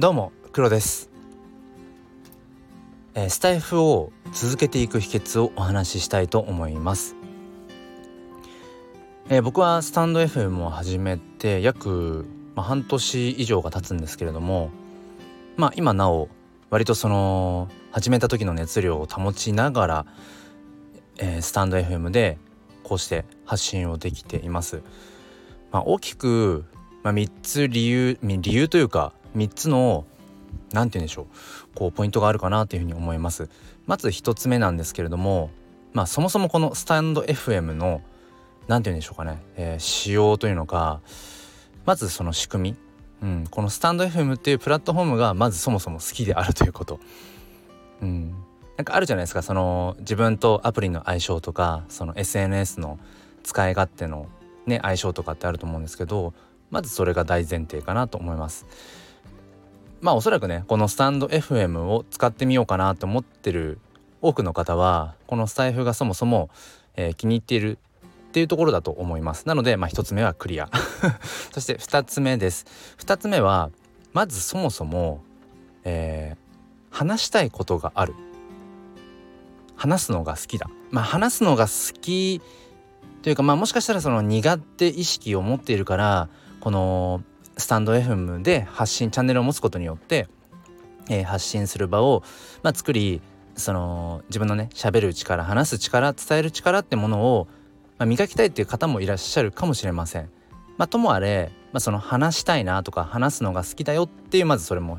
どうも黒です、えー、スタイフを続けていく秘訣をお話ししたいと思います、えー、僕はスタンド FM を始めて約、まあ、半年以上が経つんですけれどもまあ今なお割とその始めた時の熱量を保ちながら、えー、スタンド FM でこうして発信をできています。まあ、大きく、まあ、3つ理由理由というか3つの何て言うんでしょうこうポイントがあるかなというふうに思います。まず1つ目なんですけれどもまあそもそもこのスタンド FM の何て言うんでしょうかね、えー、仕様というのかまずその仕組み、うん、このスタンド FM っていうプラットフォームがまずそもそも好きであるということ。うん、なんかあるじゃないですかその自分とアプリの相性とかその SNS の使い勝手のね相性とかってあると思うんですけどまずそれが大前提かなと思います。まあおそらくねこのスタンド FM を使ってみようかなと思ってる多くの方はこのスタイフがそもそも、えー、気に入っているっていうところだと思います。なのでまあ1つ目はクリア。そして2つ目です。2つ目はまずそもそも、えー、話したいことがある。話すのが好きだ。まあ話すのが好きというかまあもしかしたらその苦手意識を持っているからこのスタンド FM で発信チャンネルを持つことによって、えー、発信する場を、まあ、作りその自分のね喋る力話す力伝える力ってものを、まあ、磨きたいっていう方もいらっしゃるかもしれません。まあ、ともあれ、まあ、その話したいなとか話すのが好きだよっていうまずそれも、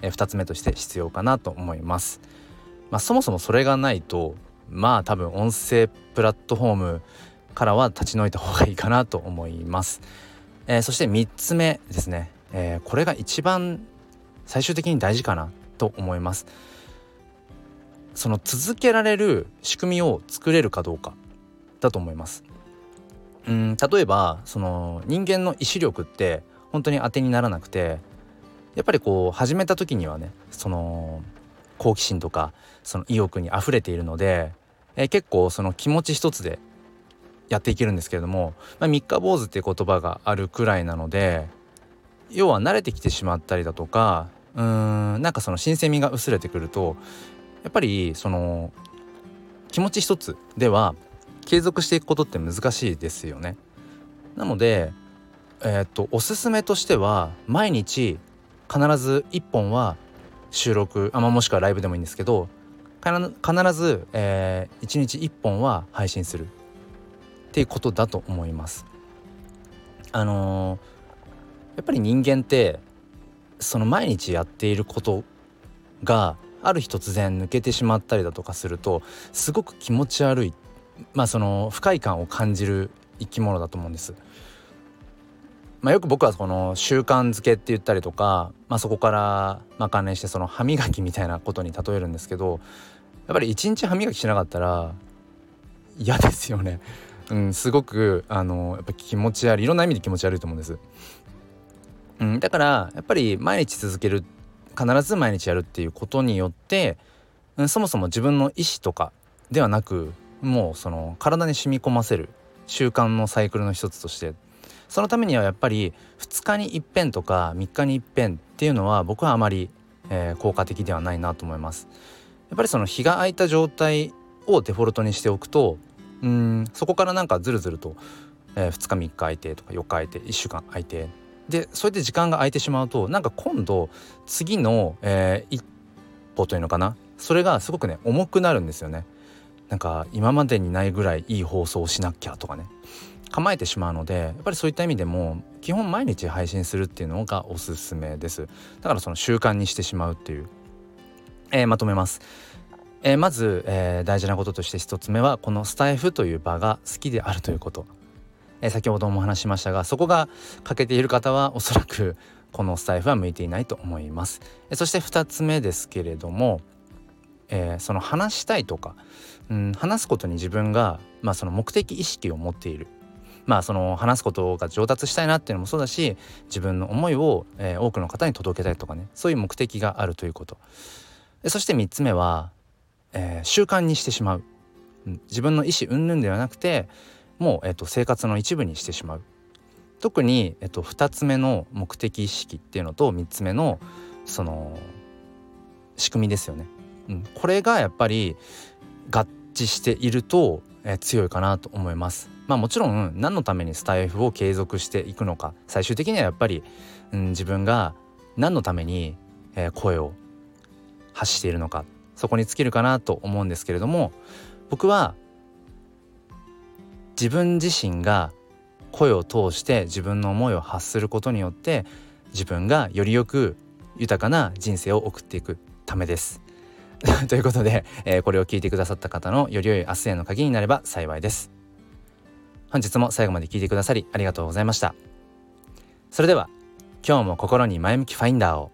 えー、2つ目として必要かなと思います。まあ、そもそもそれがないとまあ多分音声プラットフォームからは立ち退いた方がいいかなと思います。えー、そして3つ目ですね、えー、これが一番最終的に大事かなと思います。その続けられる仕組みを作れるかどうかだと思います。うん例えばその人間の意志力って本当に当てにならなくてやっぱりこう始めた時にはねその好奇心とかその意欲にあふれているので、えー、結構その気持ち一つでやっていけるんですけれども、まあ、三日坊主っていう言葉があるくらいなので要は慣れてきてしまったりだとかうーんなんかその新鮮味が薄れてくるとやっぱりその気持ち一つでは継続していくことって難しいですよね。なので、えー、っとおすすめとしては毎日必ず1本は収録あ、まあ、もしくはライブでもいいんですけど必ず、えー、1日1本は配信するっていうことだと思います。あのー、やっぱり人間ってその毎日やっていることがある日突然抜けてしまったりだとかするとすごく気持ち悪いまあその不快感を感じる生き物だと思うんです。まあ、よく僕はこの習慣づけって言ったりとか、まあ、そこからま関連してその歯磨きみたいなことに例えるんですけどやっぱり一日歯磨きしなかったら嫌ですよね。うん、すごくあのやっぱ気持ち悪いいろんな意味で気持ち悪いと思うんです。うん、だからやっぱり毎日続ける必ず毎日やるっていうことによって、うん、そもそも自分の意思とかではなくもうその体に染み込ませる習慣のサイクルの一つとしてそのためにはやっぱり2日に一遍とか3日に一遍っていうのは僕はあまり、えー、効果的ではないなと思います。やっぱりその日が空いた状態をデフォルトにしておくとうん。そこからなんかずるずると、えー、2日3日空いてとか4日空いて1週間空いて。でそれで時間が空いてしまうとなんか今度次の、えー、一歩というのかな？それがすごくね重くなるんですよね。なんか今までにないぐらいいい放送をしなきゃとかね。構えてしまうのでやっぱりそういった意味でも基本毎日配信するっていうのがおすすめです。だからその習慣にしてしまうっていう、えー、まとめます、えー、まず、えー、大事なこととして1つ目はこのスタイフという場が好きであるということ、え先ほども話しましたがそこが欠けている方はおそらくこのスタイフは向いていないと思います、えそして2つ目ですけれども、えその話したいとか、うん、話すことに自分が、まあ、その目的意識を持っている。まあその話すことが上達したいなっていうのもそうだし自分の思いを、え、多くの方に届けたいとかねそういう目的があるということ。そして3つ目は、えー、習慣にしてしまう、自分の意思云々ではなくてもう、えーと、生活の一部にしてしまう。特に、えーと、2つ目の目的意識っていうのと3つ目の、その仕組みですよね。うん、これがやっぱり合致していると、えー、強いかなと思います。まあもちろん何のためにスタイフを継続していくのか。最終的にはやっぱり、うん、自分が何のために、声を発しているのか。そこに尽きるかなと思うんですけれども僕は自分自身が声を通して自分の思いを発することによって自分がよりよく豊かな人生を送っていくためです。ということで、えー、これを聞いてくださった方のより良い明日への鍵になれば幸いです。本日も最後まで聞いてくださりありがとうございました。それでは今日も心に前向きファインダーを